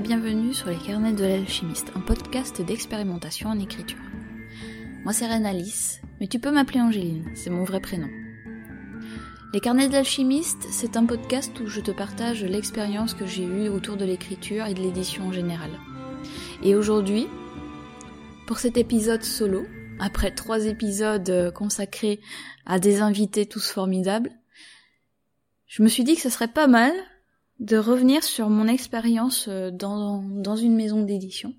bienvenue sur les carnets de l'alchimiste, un podcast d'expérimentation en écriture. Moi c'est Alice, mais tu peux m'appeler Angéline, c'est mon vrai prénom. Les carnets de l'alchimiste, c'est un podcast où je te partage l'expérience que j'ai eue autour de l'écriture et de l'édition en général. Et aujourd'hui, pour cet épisode solo, après trois épisodes consacrés à des invités tous formidables, je me suis dit que ce serait pas mal de revenir sur mon expérience euh, dans, dans une maison d'édition.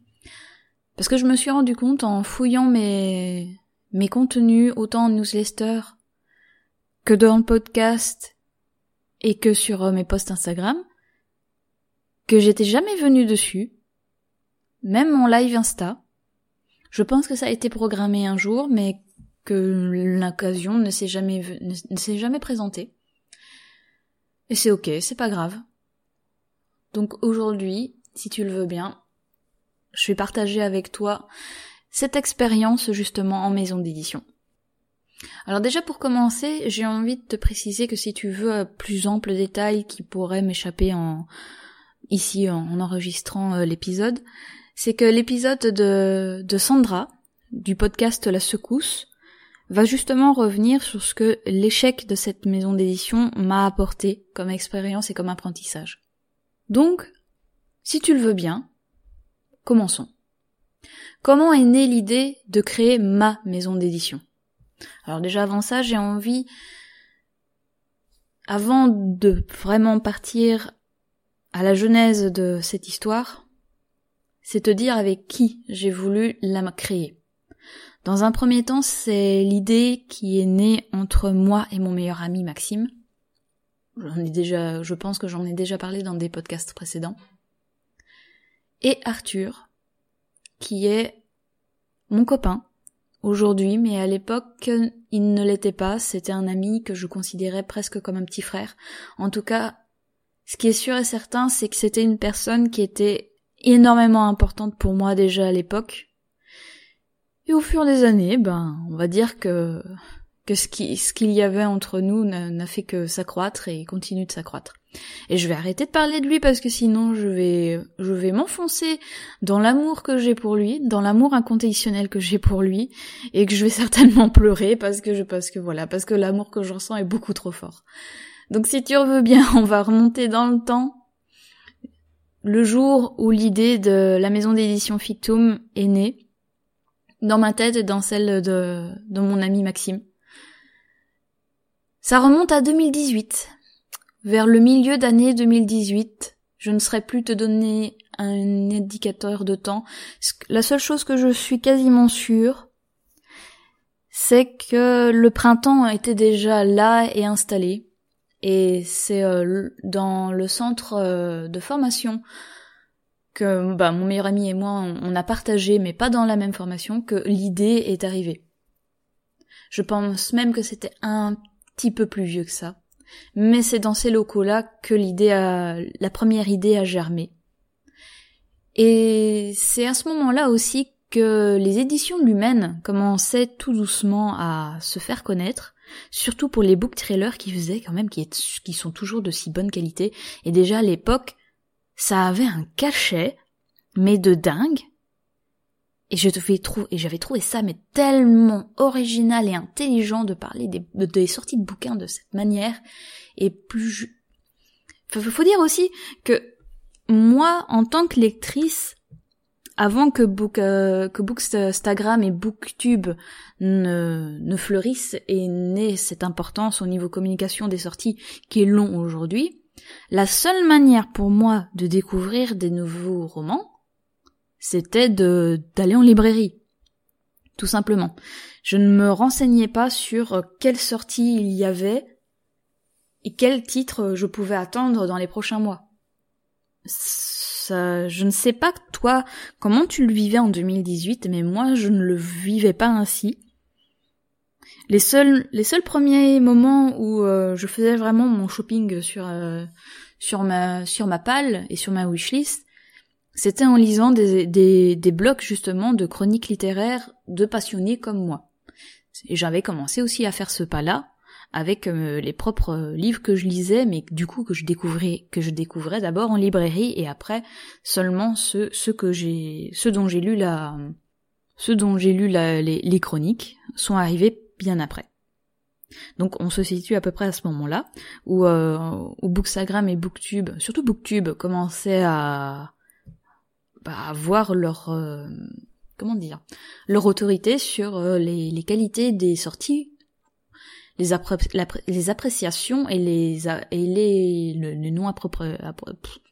Parce que je me suis rendu compte en fouillant mes, mes contenus, autant en newsletter que dans le podcast et que sur euh, mes posts Instagram, que j'étais jamais venue dessus, même mon live Insta. Je pense que ça a été programmé un jour, mais que l'occasion ne s'est jamais, ne s'est jamais présentée. Et c'est ok, c'est pas grave. Donc aujourd'hui, si tu le veux bien, je vais partager avec toi cette expérience justement en maison d'édition. Alors déjà pour commencer, j'ai envie de te préciser que si tu veux plus ample détail qui pourrait m'échapper en ici en, enregistrant euh, l'épisode, c'est que l'épisode de, de Sandra du podcast La Secousse va justement revenir sur ce que l'échec de cette maison d'édition m'a apporté comme expérience et comme apprentissage. Donc, si tu le veux bien, commençons. Comment est née l'idée de créer ma maison d'édition? Alors déjà avant ça, j'ai envie, avant de vraiment partir à la genèse de cette histoire, c'est te dire avec qui j'ai voulu la créer. Dans un premier temps, c'est l'idée qui est née entre moi et mon meilleur ami Maxime. J'en ai déjà, je pense que j'en ai déjà parlé dans des podcasts précédents. Et Arthur, qui est mon copain aujourd'hui, mais à l'époque il ne l'était pas, c'était un ami que je considérais presque comme un petit frère. En tout cas, ce qui est sûr et certain, c'est que c'était une personne qui était énormément importante pour moi déjà à l'époque. Et au fur des années, ben, on va dire que que ce ce qu'il y avait entre nous n'a fait que s'accroître et continue de s'accroître. Et je vais arrêter de parler de lui parce que sinon je vais je vais m'enfoncer dans l'amour que j'ai pour lui, dans l'amour inconditionnel que j'ai pour lui et que je vais certainement pleurer parce que je parce que voilà, parce que l'amour que je ressens est beaucoup trop fort. Donc si tu veux bien, on va remonter dans le temps. Le jour où l'idée de la maison d'édition Fictum est née, dans ma tête et dans celle de, de mon ami Maxime. Ça remonte à 2018. Vers le milieu d'année 2018, je ne saurais plus te donner un indicateur de temps. La seule chose que je suis quasiment sûre, c'est que le printemps était déjà là et installé. Et c'est euh, dans le centre euh, de formation que bah, mon meilleur ami et moi on a partagé, mais pas dans la même formation, que l'idée est arrivée. Je pense même que c'était un petit peu plus vieux que ça. Mais c'est dans ces locaux-là que l'idée a, la première idée a germé. Et c'est à ce moment-là aussi que les éditions Lumen commençaient tout doucement à se faire connaître, surtout pour les book trailers qui faisaient quand même, qui, qui sont toujours de si bonne qualité. Et déjà à l'époque, ça avait un cachet, mais de dingue. Et je et j'avais trouvé ça mais tellement original et intelligent de parler des, sorties de bouquins de cette manière. Et plus, il faut dire aussi que moi, en tant que lectrice, avant que Book, euh, que Bookstagram et Booktube ne, ne fleurissent et n'aient cette importance au niveau communication des sorties qui est long aujourd'hui, la seule manière pour moi de découvrir des nouveaux romans, c'était d'aller en librairie. Tout simplement. Je ne me renseignais pas sur euh, quelle sortie il y avait et quel titre je pouvais attendre dans les prochains mois. Ça, je ne sais pas toi comment tu le vivais en 2018, mais moi je ne le vivais pas ainsi. Les seuls, les seuls premiers moments où euh, je faisais vraiment mon shopping sur euh, sur ma sur ma palle et sur ma wishlist, c'était en lisant des, des, blocs justement de chroniques littéraires de passionnés comme moi. Et j'avais commencé aussi à faire ce pas-là avec euh, les propres livres que je lisais, mais du coup que je découvrais, que je découvrais d'abord en librairie et après seulement ceux, ceux que j'ai, ceux dont j'ai lu la, ceux dont j'ai lu les, chroniques sont arrivés bien après. Donc on se situe à peu près à ce moment-là où, euh, où et Booktube, surtout Booktube, commençaient à, bah, à voir leur euh, comment dire leur autorité sur euh, les, les, qualités des sorties, les, les appréciations et les et les le, le non approprié.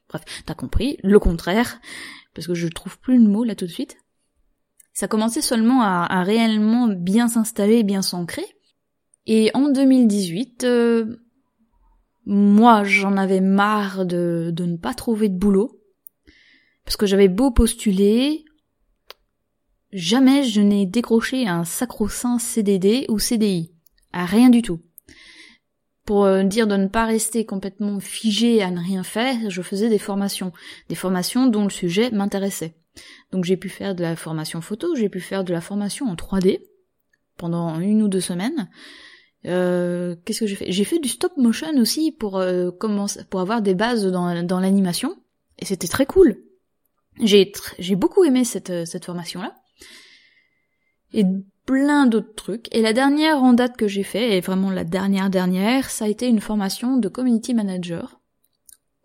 Bref, t'as compris. Le contraire, parce que je trouve plus le mot là tout de suite. Ça commençait seulement à, à réellement bien s'installer, bien s'ancrer. Et en 2018, euh, moi j'en avais marre de, de ne pas trouver de boulot. Parce que j'avais beau postuler, jamais je n'ai décroché un sacro-saint CDD ou CDI. À rien du tout. Pour euh, dire de ne pas rester complètement figé à ne rien faire, je faisais des formations. Des formations dont le sujet m'intéressait. Donc j'ai pu faire de la formation photo, j'ai pu faire de la formation en 3D pendant une ou deux semaines. Euh, qu'est-ce que j'ai fait? J'ai fait du stop motion aussi pour euh, commencer, pour avoir des bases dans, dans l'animation, et c'était très cool. J'ai j'ai beaucoup aimé cette euh, cette formation là, et plein d'autres trucs. Et la dernière en date que j'ai fait, et vraiment la dernière dernière, ça a été une formation de community manager,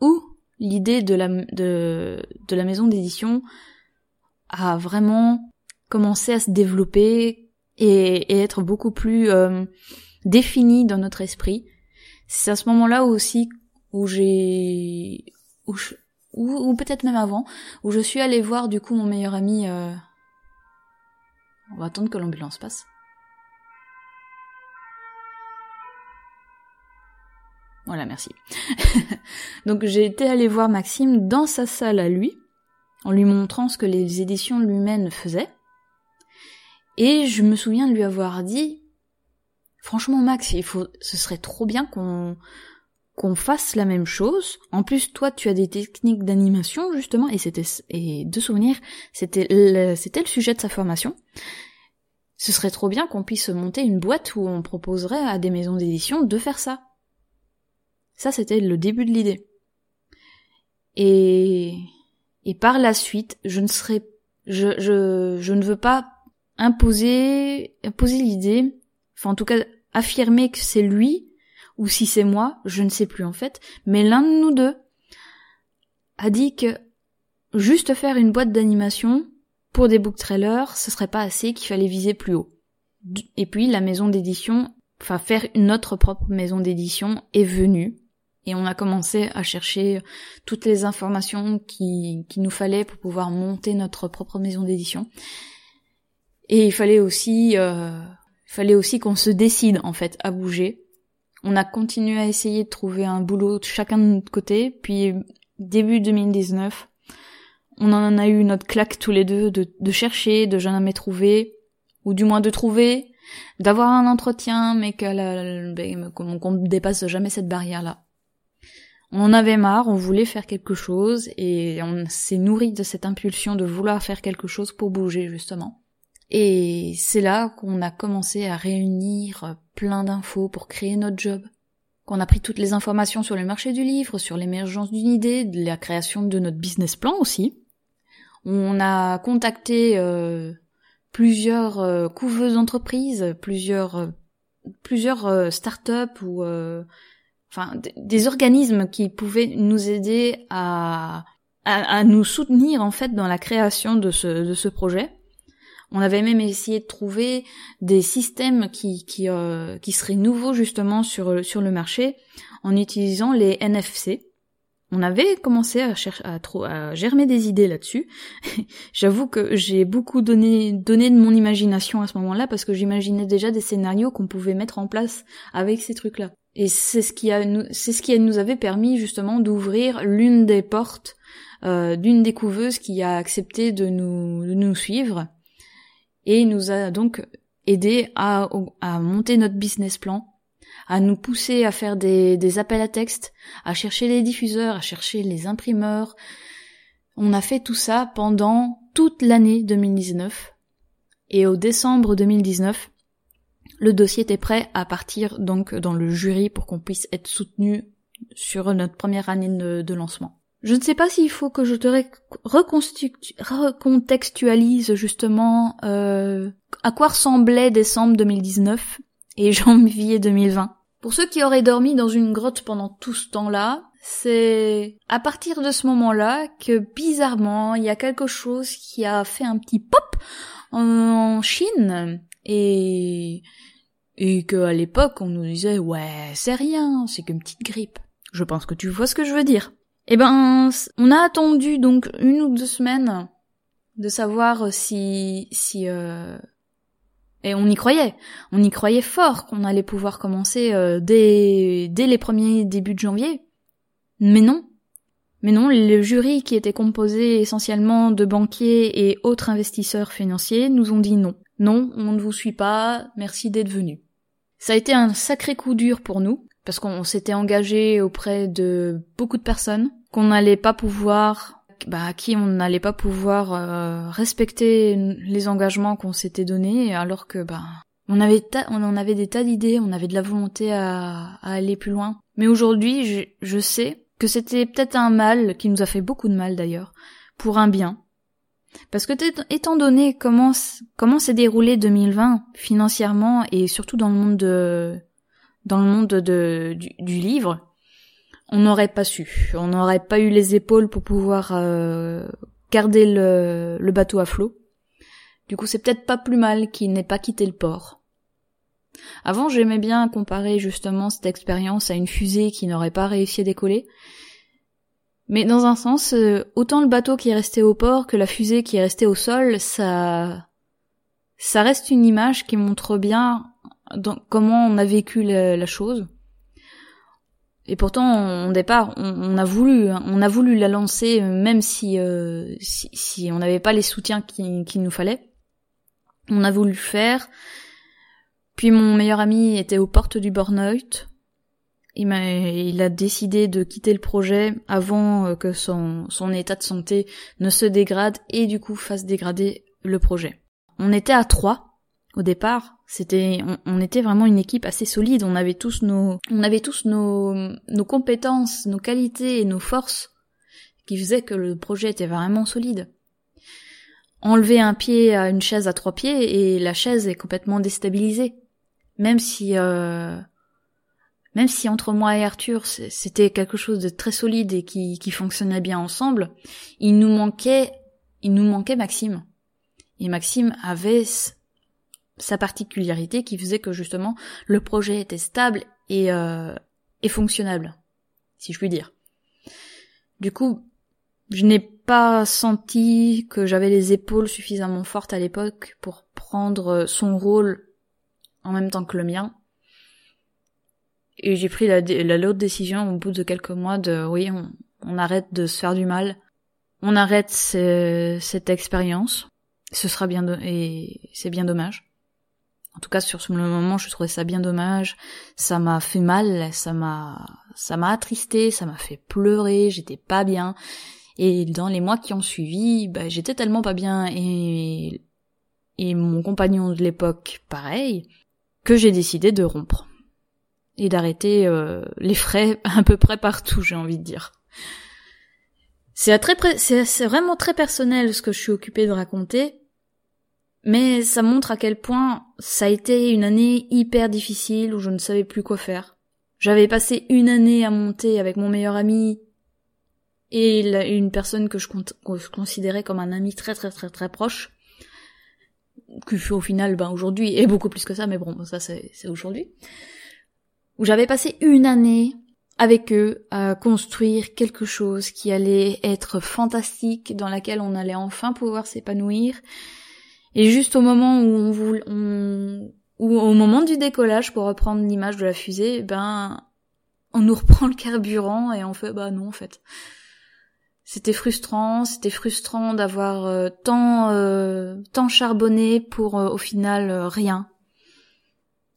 où l'idée de la de de la maison d'édition a vraiment commencé à se développer et, et être beaucoup plus euh, défini dans notre esprit. C'est à ce moment-là aussi où j'ai, où ou, peut-être même avant, où je suis allée voir du coup mon meilleur ami. Euh... On va attendre que l'ambulance passe. Voilà, merci. Donc j'ai été allée voir Maxime dans sa salle à lui, en lui montrant ce que les éditions lui-même faisaient. Et je me souviens de lui avoir dit, Franchement, Max, il faut, ce serait trop bien qu'on qu'on fasse la même chose. En plus, toi, tu as des techniques d'animation justement, et c'était et de souvenir, c'était le, c'était le sujet de sa formation. Ce serait trop bien qu'on puisse monter une boîte où on proposerait à des maisons d'édition de faire ça. Ça, c'était le début de l'idée. Et et par la suite, je ne serais, je je je ne veux pas imposer imposer l'idée enfin en tout cas affirmer que c'est lui, ou si c'est moi, je ne sais plus en fait, mais l'un de nous deux a dit que juste faire une boîte d'animation pour des book trailers, ce serait pas assez, qu'il fallait viser plus haut. Et puis la maison d'édition, enfin faire notre propre maison d'édition est venue. Et on a commencé à chercher toutes les informations qui, qui nous fallait pour pouvoir monter notre propre maison d'édition. Et il fallait aussi euh, fallait aussi qu'on se décide en fait à bouger. On a continué à essayer de trouver un boulot chacun de notre côté, puis début 2019, on en a eu notre claque tous les deux de, chercher, de jamais trouver, ou du moins de trouver, d'avoir un entretien, mais ben, qu'on ne dépasse jamais cette barrière-là. On en avait marre, on voulait faire quelque chose, et on s'est nourri de cette impulsion de vouloir faire quelque chose pour bouger, justement. Et c'est là qu'on a commencé à réunir plein d'infos pour créer notre job. Qu'on a pris toutes les informations sur le marché du livre, sur l'émergence d'une idée, de la création de notre business plan aussi. On a contacté euh, plusieurs euh, couveuses d'entreprises, plusieurs euh, euh, startups ou enfin des organismes qui pouvaient nous aider à, à, à nous soutenir en fait dans la création de ce de ce projet. On avait même essayé de trouver des systèmes qui qui, euh, qui seraient nouveaux justement sur sur le marché en utilisant les NFC. On avait commencé à chercher à, germer des idées là-dessus. J'avoue que j'ai beaucoup donné donné de mon imagination à ce moment-là parce que j'imaginais déjà des scénarios qu'on pouvait mettre en place avec ces trucs-là. Et c'est ce qui ce qui nous avait permis justement d'ouvrir l'une des portes euh, d'une des couveuses qui a accepté de nous de nous suivre et nous a donc aidé à, monter notre business plan, à nous pousser à faire des, des appels à texte, à chercher les diffuseurs, à chercher les imprimeurs. On a fait tout ça pendant toute l'année 2019. Et au décembre 2019, Le dossier était prêt à partir donc dans le jury pour qu'on puisse être soutenu sur notre première année de, lancement. Je ne sais pas s'il faut que je te recontextualise justement euh, à quoi ressemblait décembre 2019 et janvier 2020. Pour ceux qui auraient dormi dans une grotte pendant tout ce temps-là, c'est à partir de ce moment-là que bizarrement, il y a quelque chose qui a fait un petit pop en Chine et et que à l'époque on nous disait ouais c'est rien, c'est qu'une petite grippe. Je pense que tu vois ce que je veux dire. Eh ben, on a attendu donc une ou deux semaines de savoir si si euh, et on y croyait, on y croyait fort qu'on allait pouvoir commencer euh, dès dès les premiers débuts de janvier. Mais non, mais non, le jury qui était composé essentiellement de banquiers et autres investisseurs financiers nous ont dit non. Non, on ne vous suit pas, merci d'être venu. Ça a été un sacré coup dur pour nous, parce qu'on s'était engagé auprès de beaucoup de personnes, qu'on n'allait pas pouvoir, bah, à qui on n'allait pas pouvoir euh, respecter les engagements qu'on s'était donnés, alors que bah, on avait, on en avait des tas d'idées, on avait de la volonté à, aller plus loin. Mais aujourd'hui, je, je sais que c'était peut-être un mal qui nous a fait beaucoup de mal d'ailleurs, pour un bien, parce que étant donné comment comment s'est déroulé 2020 financièrement et surtout dans le monde de dans le monde de, du, livre, on n'aurait pas su, on n'aurait pas eu les épaules pour pouvoir euh, garder le, le bateau à flot. Du coup, c'est peut-être pas plus mal qu'il n'ait pas quitté le port. Avant, j'aimais bien comparer justement cette expérience à une fusée qui n'aurait pas réussi à décoller, mais dans un sens, euh, autant le bateau qui est resté au port que la fusée qui est restée au sol, ça, ça reste une image qui montre bien comment on a vécu la, chose. Et pourtant, au départ, on, a voulu, hein, on a voulu la lancer, même si, euh, si, on n'avait pas les soutiens qu'il nous fallait. On a voulu le faire. Puis mon meilleur ami était aux portes du burn-out il, a, il a décidé de quitter le projet avant euh, que son, son état de santé ne se dégrade et du coup fasse dégrader le projet. On était à trois au départ. C'était, on, était vraiment une équipe assez solide. On avait tous nos, on avait tous nos, nos compétences, nos qualités et nos forces qui faisaient que le projet était vraiment solide. Enlever un pied à une chaise à trois pieds et la chaise est complètement déstabilisée. Même si euh, même si entre moi et Arthur c'était quelque chose de très solide et qui, qui fonctionnait bien ensemble, il nous manquait, il nous manquait Maxime. Et Maxime avait sa particularité qui faisait que justement le projet était stable et, euh, et fonctionnable, si je puis dire. Du coup, je n'ai pas senti que j'avais les épaules suffisamment fortes à l'époque pour prendre son rôle en même temps que le mien. Et j'ai pris la, lourde décision au bout de quelques mois de oui, on, on arrête de se faire du mal, on arrête cette expérience. Ce sera bien et c'est bien dommage. En tout cas, sur le moment, je trouvais ça bien dommage. Ça m'a fait mal, ça m'a, ça m'a attristé, ça m'a fait pleurer. J'étais pas bien. Et dans les mois qui ont suivi, bah, j'étais tellement pas bien et et mon compagnon de l'époque, pareil, que j'ai décidé de rompre et d'arrêter euh, les frais à peu près partout, j'ai envie de dire. C'est très c'est vraiment très personnel ce que je suis occupée de raconter, mais ça montre à quel point ça a été une année hyper difficile où je ne savais plus quoi faire. J'avais passé une année à monter avec mon meilleur ami et une personne que je, considérais comme un ami très très très très proche, qui au final, ben aujourd'hui, est beaucoup plus que ça, mais bon, ça c'est aujourd'hui où j'avais passé une année avec eux à construire quelque chose qui allait être fantastique, dans laquelle on allait enfin pouvoir s'épanouir. Et juste au moment où on voulait, ou au moment du décollage, pour reprendre l'image de la fusée, ben, on nous reprend le carburant et on fait, bah non, en fait. C'était frustrant, c'était frustrant d'avoir euh, tant, euh, tant charbonné pour euh, au final rien.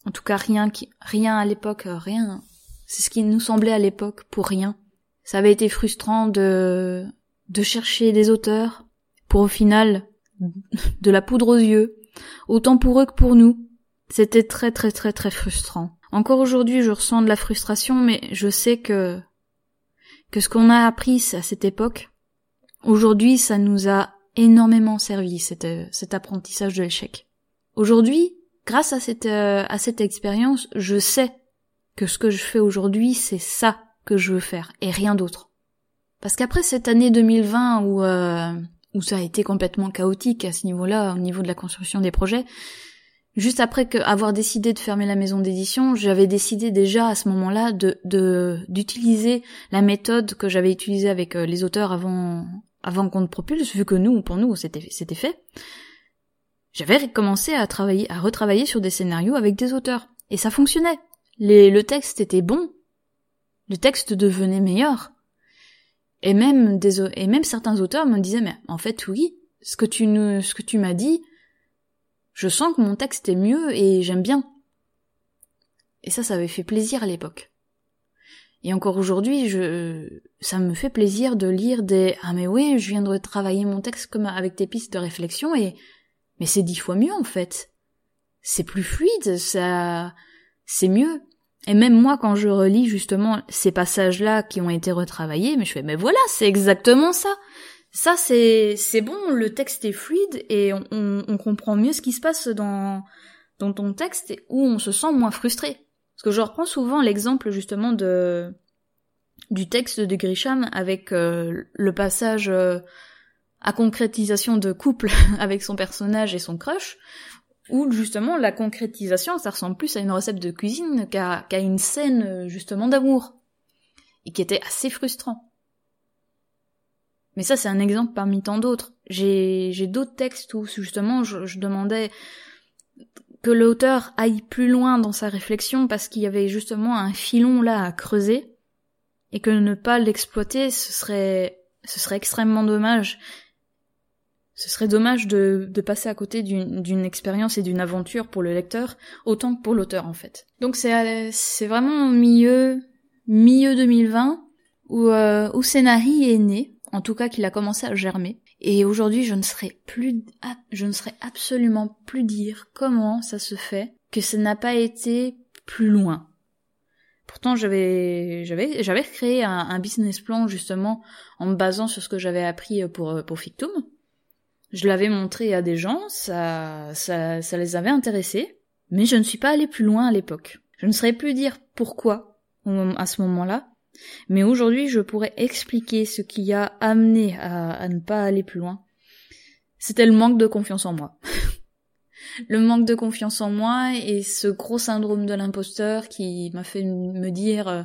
En tout cas, rien qui, rien à l'époque, euh, rien. C'est ce qui nous semblait à l'époque pour rien. Ça avait été frustrant de, de chercher des auteurs pour au final de la poudre aux yeux, autant pour eux que pour nous. C'était très très très très frustrant. Encore aujourd'hui, je ressens de la frustration, mais je sais que que ce qu'on a appris à cette époque, aujourd'hui, ça nous a énormément servi cet, cet apprentissage de l'échec. Aujourd'hui, grâce à cette euh, à cette expérience, je sais que ce que je fais aujourd'hui, c'est ça que je veux faire et rien d'autre. Parce qu'après cette année 2020 où euh, où ça a été complètement chaotique à ce niveau-là, au niveau de la construction des projets, juste après avoir décidé de fermer la maison d'édition, j'avais décidé déjà à ce moment-là de d'utiliser la méthode que j'avais utilisée avec euh, les auteurs avant avant qu'on ne propulse, vu que nous, pour nous, c'était c'était fait. J'avais commencé à travailler, à retravailler sur des scénarios avec des auteurs, et ça fonctionnait. Les, le texte était bon, le texte devenait meilleur. Et même des, et même certains auteurs me disaient, mais en fait, oui, ce que tu nous, ce que tu m'as dit, je sens que mon texte est mieux et j'aime bien. Et ça, ça avait fait plaisir à l'époque. Et encore aujourd'hui, je, ça me fait plaisir de lire des, ah mais oui, je viens de retravailler mon texte comme avec des pistes de réflexion et, mais c'est dix fois mieux en fait. C'est plus fluide, ça, c'est mieux. Et même moi, quand je relis justement ces passages-là qui ont été retravaillés, mais je fais, mais voilà, c'est exactement ça. Ça, c'est, c'est bon, le texte est fluide et on, on, comprend mieux ce qui se passe dans, dans ton texte où on se sent moins frustré. Parce que je reprends souvent l'exemple justement de, du texte de Grisham avec euh, le passage euh, à concrétisation de couple avec son personnage et son crush, où justement la concrétisation, ça ressemble plus à une recette de cuisine qu'à une scène justement d'amour, et qui était assez frustrant. Mais ça, c'est un exemple parmi tant d'autres. J'ai d'autres textes où justement je, je demandais que l'auteur aille plus loin dans sa réflexion parce qu'il y avait justement un filon là à creuser et que ne pas l'exploiter ce serait ce serait extrêmement dommage ce serait dommage de, de passer à côté d'une expérience et d'une aventure pour le lecteur, autant que pour l'auteur en fait. Donc c'est c'est vraiment milieu milieu 2020 où euh, est né, en tout cas qu'il a commencé à germer. Et aujourd'hui, je ne serais plus, je ne serais absolument plus dire comment ça se fait que ça n'a pas été plus loin. Pourtant, j'avais, j'avais, j'avais créé un, un, business plan justement en me basant sur ce que j'avais appris pour pour Fictum. Je l'avais montré à des gens, ça, ça, ça les avait intéressés, mais je ne suis pas allée plus loin à l'époque. Je ne saurais plus dire pourquoi à ce moment-là, mais aujourd'hui je pourrais expliquer ce qui a amené à, à ne pas aller plus loin. C'était le manque de confiance en moi. le manque de confiance en moi et ce gros syndrome de l'imposteur qui m'a fait me dire euh,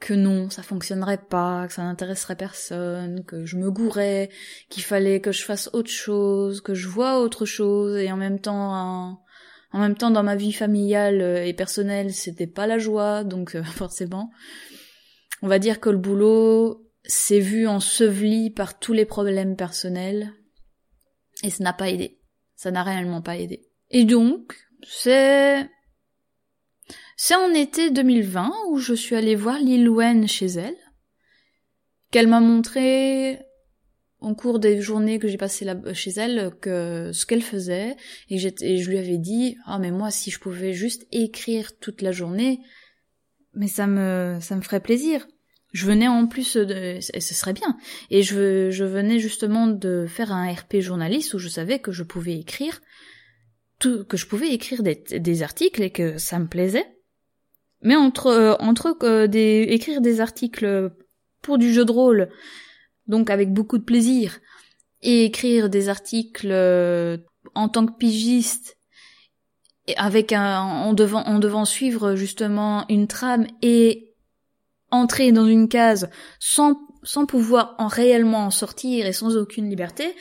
que non, ça fonctionnerait pas, que ça n'intéresserait personne, que je me gourais, qu'il fallait que je fasse autre chose, que je vois autre chose, et en même temps, en, même temps, dans ma vie familiale et personnelle, c'était pas la joie, donc euh, forcément, on va dire que le boulot s'est vu enseveli par tous les problèmes personnels, et ça n'a pas aidé. Ça n'a réellement pas aidé. Et donc, c'est c'est en été 2020 où je suis allée voir Lil Wen chez elle, qu'elle m'a montré en cours des journées que j'ai passées chez elle que ce qu'elle faisait. Et, et, je lui avais dit ah mais moi si je pouvais juste écrire toute la journée mais ça me ça me ferait plaisir je venais en plus de ce serait bien. Et je je venais justement de faire un RP journaliste où je savais que je pouvais écrire tout que je pouvais écrire des articles et que ça me plaisait mais entre euh, entre euh, des, écrire des articles pour du jeu de rôle, donc avec beaucoup de plaisir, et écrire des articles euh, en tant que pigiste, avec un en devant en devant suivre justement une trame et entrer dans une case sans sans pouvoir en réellement en sortir et sans aucune liberté,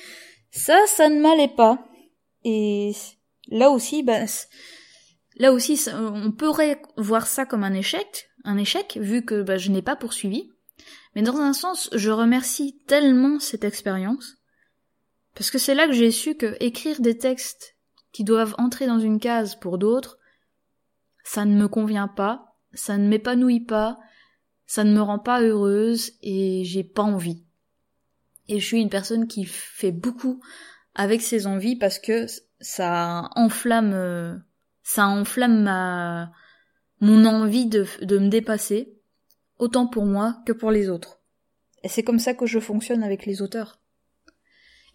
ça ça ne m'allait pas. Et là aussi, bah, là aussi, on pourrait voir ça comme un échec, un échec, vu que bah, je n'ai pas poursuivi. Mais dans un sens, je remercie tellement cette expérience, parce que c'est là que j'ai su que écrire des textes qui doivent entrer dans une case pour d'autres, ça ne me convient pas, ça ne m'épanouit pas, ça ne me rend pas heureuse et j'ai pas envie. Et je suis une personne qui fait beaucoup avec ses envies parce que ça enflamme euh, Ça enflamme ma, mon envie de, de me dépasser, autant pour moi que pour les autres. Et c'est comme ça que je fonctionne avec les auteurs.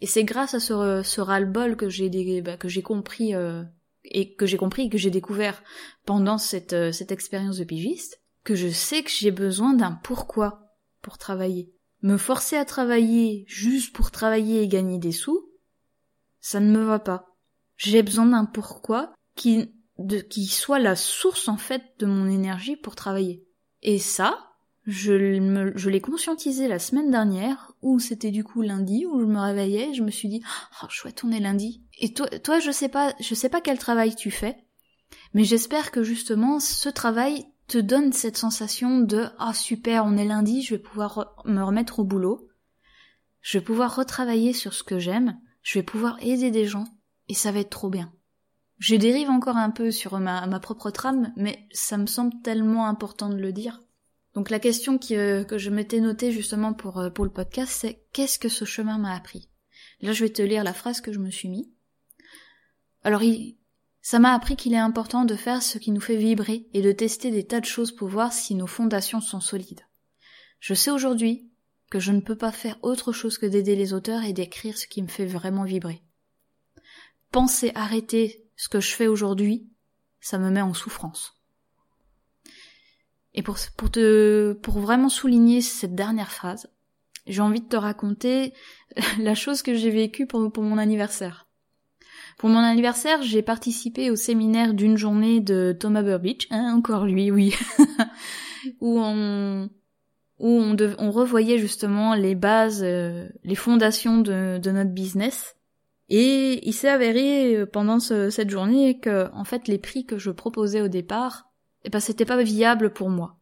Et c'est grâce à ce, ce ras-le-bol que j'ai bah, que j'ai compris euh, et que j'ai compris que j'ai découvert pendant cette euh, cette expérience de pigiste que je sais que j'ai besoin d'un pourquoi pour travailler. Me forcer à travailler juste pour travailler et gagner des sous, ça ne me va pas. J'ai besoin d'un pourquoi qui de, qui soit la source en fait de mon énergie pour travailler. Et ça, je, l'ai conscientisé la semaine dernière, où c'était du coup lundi, où je me réveillais, je me suis dit, oh chouette, on est lundi. Et toi, toi, je sais pas, je sais pas quel travail tu fais, mais j'espère que justement ce travail te donne cette sensation de, ah super, on est lundi, je vais pouvoir me remettre au boulot, je vais pouvoir retravailler sur ce que j'aime, je vais pouvoir aider des gens, et ça va être trop bien. Je dérive encore un peu sur ma, propre trame, mais ça me semble tellement important de le dire. Donc la question euh, que je m'étais notée justement pour, euh, pour le podcast, c'est qu'est-ce que ce chemin m'a appris? Là, je vais te lire la phrase que je me suis mis. Alors, ça m'a appris qu'il est important de faire ce qui nous fait vibrer et de tester des tas de choses pour voir si nos fondations sont solides. Je sais aujourd'hui que je ne peux pas faire autre chose que d'aider les auteurs et d'écrire ce qui me fait vraiment vibrer. Penser arrêter ce que je fais aujourd'hui, ça me met en souffrance. Et pour, te, pour vraiment souligner cette dernière phrase, j'ai envie de te raconter la chose que j'ai vécue pour, mon anniversaire. Pour mon anniversaire, j'ai participé au séminaire d'une journée de Thomas Burbidge, hein, encore lui, oui, où on, où on, on, revoyait justement les bases, euh, les fondations de, notre business. Et il s'est avéré euh, pendant ce, cette journée que, en fait, les prix que je proposais au départ eh ben c'était pas viable pour moi.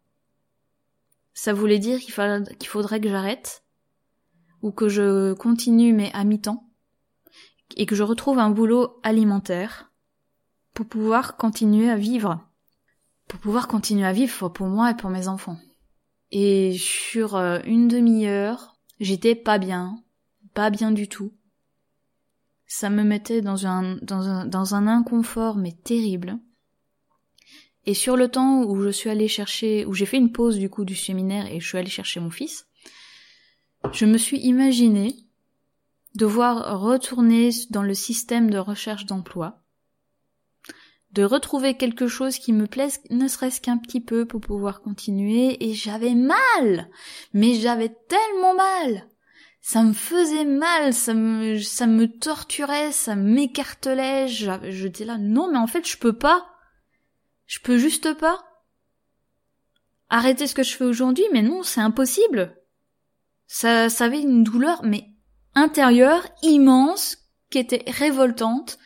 Ça voulait dire qu'il qu'il faudrait que j'arrête, ou que je continue mais à mi-temps, et que je retrouve un boulot alimentaire pour pouvoir continuer à vivre. Pour pouvoir continuer à vivre pour moi et pour mes enfants. Et sur euh, une demi-heure, j'étais pas bien, pas bien du tout. Ça me mettait dans un, inconfort mais terrible. Et sur le temps où je suis allée chercher, où j'ai fait une pause du coup du séminaire et je suis allée chercher mon fils, je me suis imaginé devoir retourner dans le système de recherche d'emploi, de retrouver quelque chose qui me plaise ne serait-ce qu'un petit peu pour pouvoir continuer et j'avais mal, mais j'avais tellement mal. Ça me faisait mal, ça me, ça me torturait, ça m'écartelait, j'étais là, non mais en fait je peux pas. Je peux juste pas arrêter ce que je fais aujourd'hui, mais non, c'est impossible. Ça, ça avait une douleur, mais intérieure, immense, qui était révoltante.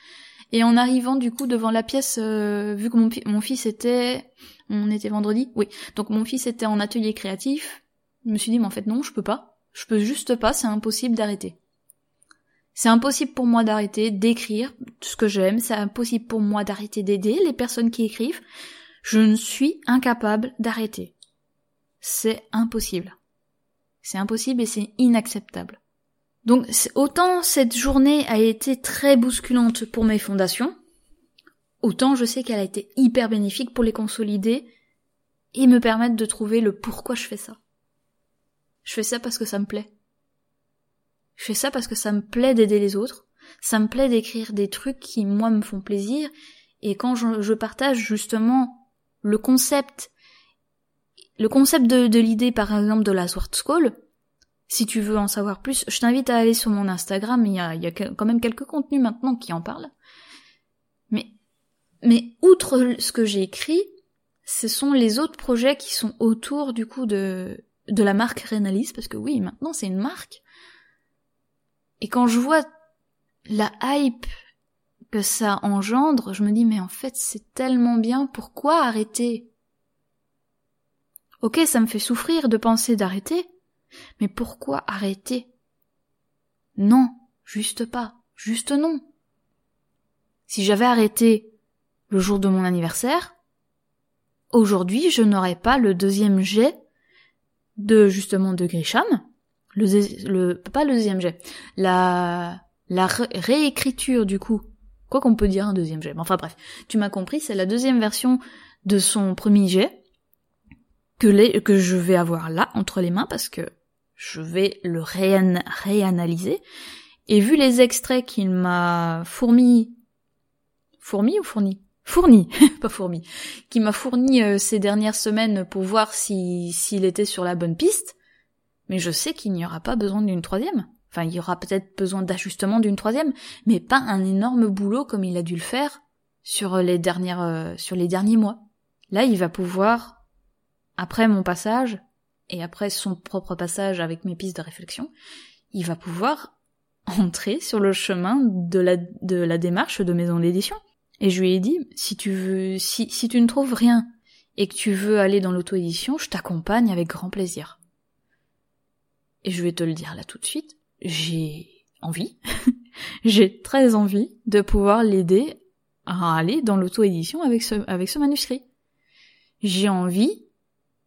Et en arrivant du coup devant la pièce, euh, vu que mon, mon, fils était, on était vendredi, oui, donc mon fils était en atelier créatif, je me suis dit mais en fait non, je peux pas, je peux juste pas, c'est impossible d'arrêter. C'est impossible pour moi d'arrêter d'écrire ce que j'aime, c'est impossible pour moi d'arrêter d'aider les personnes qui écrivent. Je ne suis incapable d'arrêter. C'est impossible. C'est impossible et c'est inacceptable. Donc autant cette journée a été très bousculante pour mes fondations, autant je sais qu'elle a été hyper bénéfique pour les consolider et me permettre de trouver le pourquoi je fais ça. Je fais ça parce que ça me plaît. Je fais ça parce que ça me plaît d'aider les autres, ça me plaît d'écrire des trucs qui moi me font plaisir, et quand je, partage justement le concept, le concept de, l'idée par exemple de la Sword School, si tu veux en savoir plus, je t'invite à aller sur mon Instagram, il y a, y a quand même quelques contenus maintenant qui en parlent. Mais, mais outre ce que j'ai écrit, ce sont les autres projets qui sont autour du coup de, de la marque Renalis, parce que oui, maintenant c'est une marque. Et quand je vois la hype que ça engendre, je me dis mais en fait c'est tellement bien, pourquoi arrêter? Ok, ça me fait souffrir de penser d'arrêter, mais pourquoi arrêter? Non, juste pas, juste non. Si j'avais arrêté le jour de mon anniversaire, aujourd'hui je n'aurais pas le deuxième jet de justement de Grisham, le, le pas le deuxième jet, la la réécriture du coup Quoi qu'on peut dire un deuxième jet. Enfin bref, tu m'as compris, c'est la deuxième version de son premier jet que, que je vais avoir là entre les mains parce que je vais le réanalyser. Et vu les extraits qu'il m'a fourni, fourmi ou fourni? Fourni, pas fourmi, qui m'a fourni euh, ces dernières semaines pour voir si s'il était sur la bonne piste, mais je sais qu'il n'y aura pas besoin d'une troisième. Enfin, il y aura peut-être besoin d'ajustement d'une troisième, mais pas un énorme boulot comme il a dû le faire sur les dernières, euh, sur les derniers mois. Là, il va pouvoir, après mon passage, et après son propre passage avec mes pistes de réflexion, il va pouvoir entrer sur le chemin de la, de la démarche de maison d'édition. Et je lui ai dit, si tu veux, si, si tu ne trouves rien et que tu veux aller dans l'auto-édition, je t'accompagne avec grand plaisir. Et je vais te le dire là tout de suite, j'ai envie, j'ai très envie de pouvoir l'aider à aller dans l'auto-édition avec ce, avec ce manuscrit. J'ai envie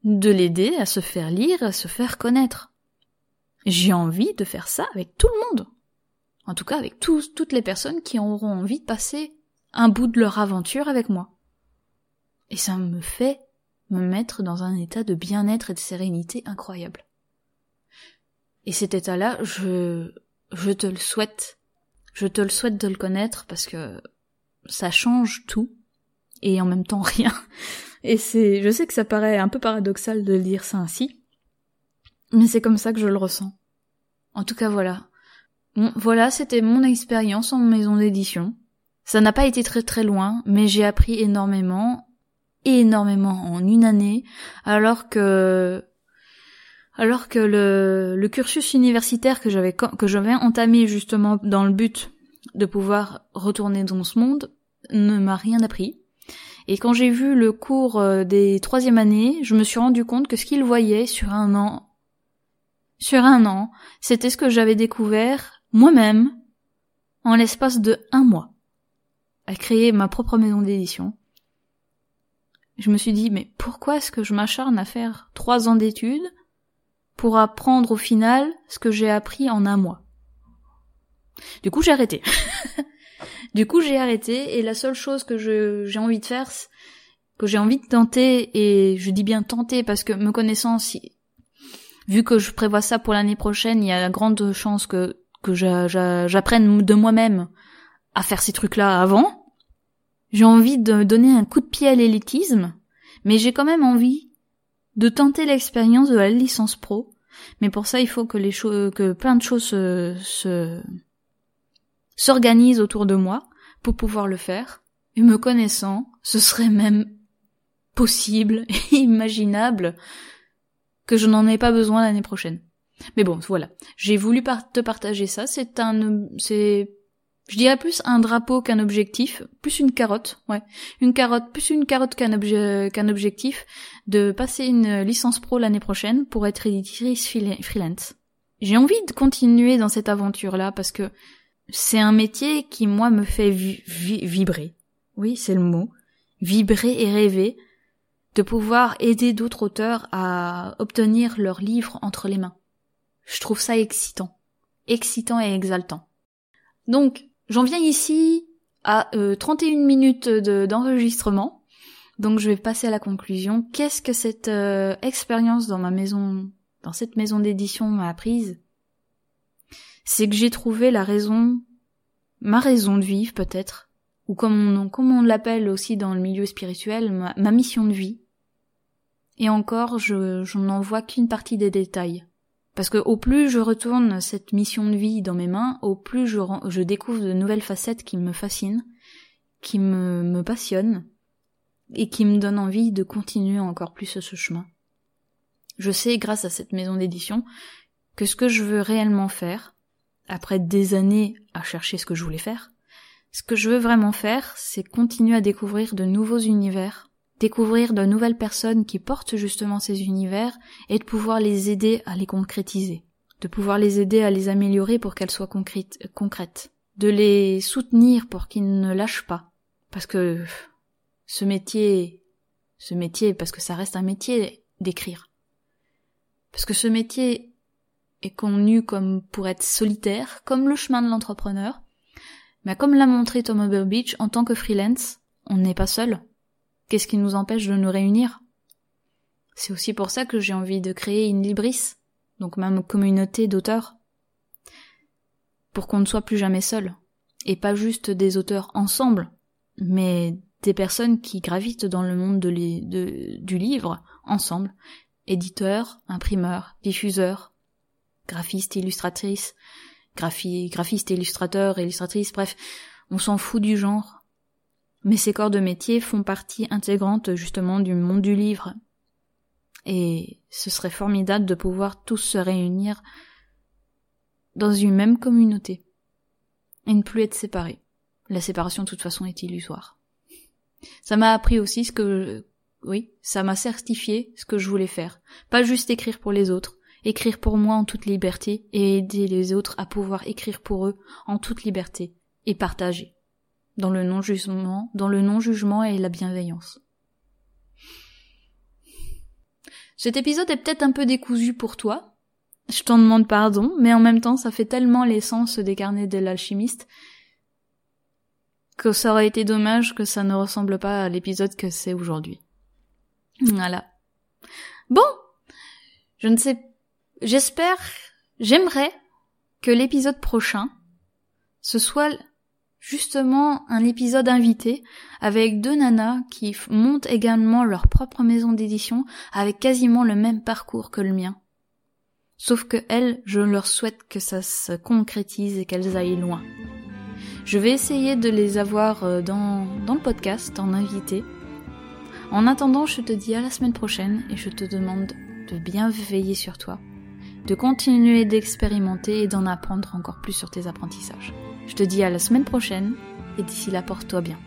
de l'aider à se faire lire, à se faire connaître. J'ai envie de faire ça avec tout le monde. En tout cas, avec tous, toutes les personnes qui auront envie de passer un bout de leur aventure avec moi. Et ça me fait me mettre dans un état de bien-être et de sérénité incroyable. Et cet état-là, je, je te le souhaite. Je te le souhaite de le connaître parce que ça change tout et en même temps rien. Et c'est, je sais que ça paraît un peu paradoxal de dire ça ainsi, mais c'est comme ça que je le ressens. En tout cas, voilà. voilà, c'était mon expérience en maison d'édition. Ça n'a pas été très très loin, mais j'ai appris énormément, énormément en une année, alors que alors que le, cursus universitaire que j'avais que j'avais entamé justement dans le but de pouvoir retourner dans ce monde ne m'a rien appris. Et quand j'ai vu le cours euh, des troisième années, je me suis rendu compte que ce qu'ils voyaient sur un an, sur un an, c'était ce que j'avais découvert moi-même en l'espace de un mois à créer ma propre maison d'édition. Je me suis dit, mais pourquoi est-ce que je m'acharne à faire trois ans d'études pour apprendre au final ce que j'ai appris en un mois? Du coup, j'ai arrêté. du coup, j'ai arrêté et la seule chose que j'ai envie de faire, que j'ai envie de tenter, et je dis bien tenter parce que me connaissant, vu que je prévois ça pour l'année prochaine, il y a grande chance que j'apprenne de moi-même à faire ces trucs-là avant. J'ai envie de donner un coup de pied à l'élitisme, mais j'ai quand même envie de tenter l'expérience de la licence pro. Mais pour ça, il faut que les choses, que plein de choses se, s'organisent autour de moi pour pouvoir le faire. Et me connaissant, ce serait même possible et imaginable que je n'en ai pas besoin l'année prochaine. Mais bon, voilà. J'ai voulu te partager ça. C'est un, c'est je dirais plus un drapeau qu'un objectif, plus une carotte, ouais. Une carotte, plus une carotte qu'un objectif, de passer une licence pro l'année prochaine pour être éditrice freelance. J'ai envie de continuer dans cette aventure-là parce que c'est un métier qui, moi, me fait vibrer. Oui, c'est le mot. Vibrer et rêver de pouvoir aider d'autres auteurs à obtenir leurs livres entre les mains. Je trouve ça excitant. Excitant et exaltant. Donc, J'en viens ici à 31 euh, minutes d'enregistrement. donc je vais passer à la conclusion. Qu'est-ce que cette euh, expérience dans ma maison, dans cette maison d'édition m'a apprise? C'est que j'ai trouvé la raison, ma raison de vivre peut-être, ou comme on, comme on l'appelle aussi dans le milieu spirituel, ma, mission de vie. Et encore, je, n'en vois qu'une partie des détails. Parce que au plus je retourne cette mission de vie dans mes mains, au plus je, découvre de nouvelles facettes qui me fascinent, qui me passionnent, et qui me donnent envie de continuer encore plus ce chemin. Je sais, grâce à cette maison d'édition, que ce que je veux réellement faire, après des années à chercher ce que je voulais faire, ce que je veux vraiment faire, c'est continuer à découvrir de nouveaux univers, découvrir de nouvelles personnes qui portent justement ces univers et de pouvoir les aider à les concrétiser, de pouvoir les aider à les améliorer pour qu'elles soient concrètes, de les soutenir pour qu'ils ne lâchent pas, parce que ce métier, ce métier, parce que ça reste un métier d'écrire, parce que ce métier est connu comme pour être solitaire, comme le chemin de l'entrepreneur, Mais comme l'a montré Tom Beach, en tant que freelance, on n'est pas seul. Qu'est-ce qui nous empêche de nous réunir? C'est aussi pour ça que j'ai envie de créer une Libris, donc ma communauté d'auteurs, pour qu'on ne soit plus jamais seul, et pas juste des auteurs ensemble, mais des personnes qui gravitent dans le monde de du livre ensemble, éditeurs, imprimeurs, diffuseurs, graphistes, illustratrices, graphi graphistes, illustrateurs, illustratrices, bref, on s'en fout du genre. Mais ces corps de métier font partie intégrante justement du monde du livre. Et ce serait formidable de pouvoir tous se réunir dans une même communauté. Et ne plus être séparés. La séparation de toute façon est illusoire. Ça m'a appris aussi ce que, oui, ça m'a certifié ce que je voulais faire. Pas juste écrire pour les autres, écrire pour moi en toute liberté et aider les autres à pouvoir écrire pour eux en toute liberté et partager. Dans le non-jugement, dans le non-jugement et la bienveillance. Cet épisode est peut-être un peu décousu pour toi. Je t'en demande pardon, mais en même temps ça fait tellement l'essence des carnets de l'alchimiste que ça aurait été dommage que ça ne ressemble pas à l'épisode que c'est aujourd'hui. Voilà. Bon, je ne sais, j'espère, j'aimerais que l'épisode prochain, ce soit justement un épisode invité avec deux nanas qui montent également leur propre maison d'édition avec quasiment le même parcours que le mien. Sauf que elles, je leur souhaite que ça se concrétise et qu'elles aillent loin. Je vais essayer de les avoir euh, dans, dans le podcast en invité. En attendant, je te dis à la semaine prochaine et je te demande de bien veiller sur toi, de continuer d'expérimenter et d'en apprendre encore plus sur tes apprentissages. Je te dis à la semaine prochaine et d'ici là, porte-toi bien.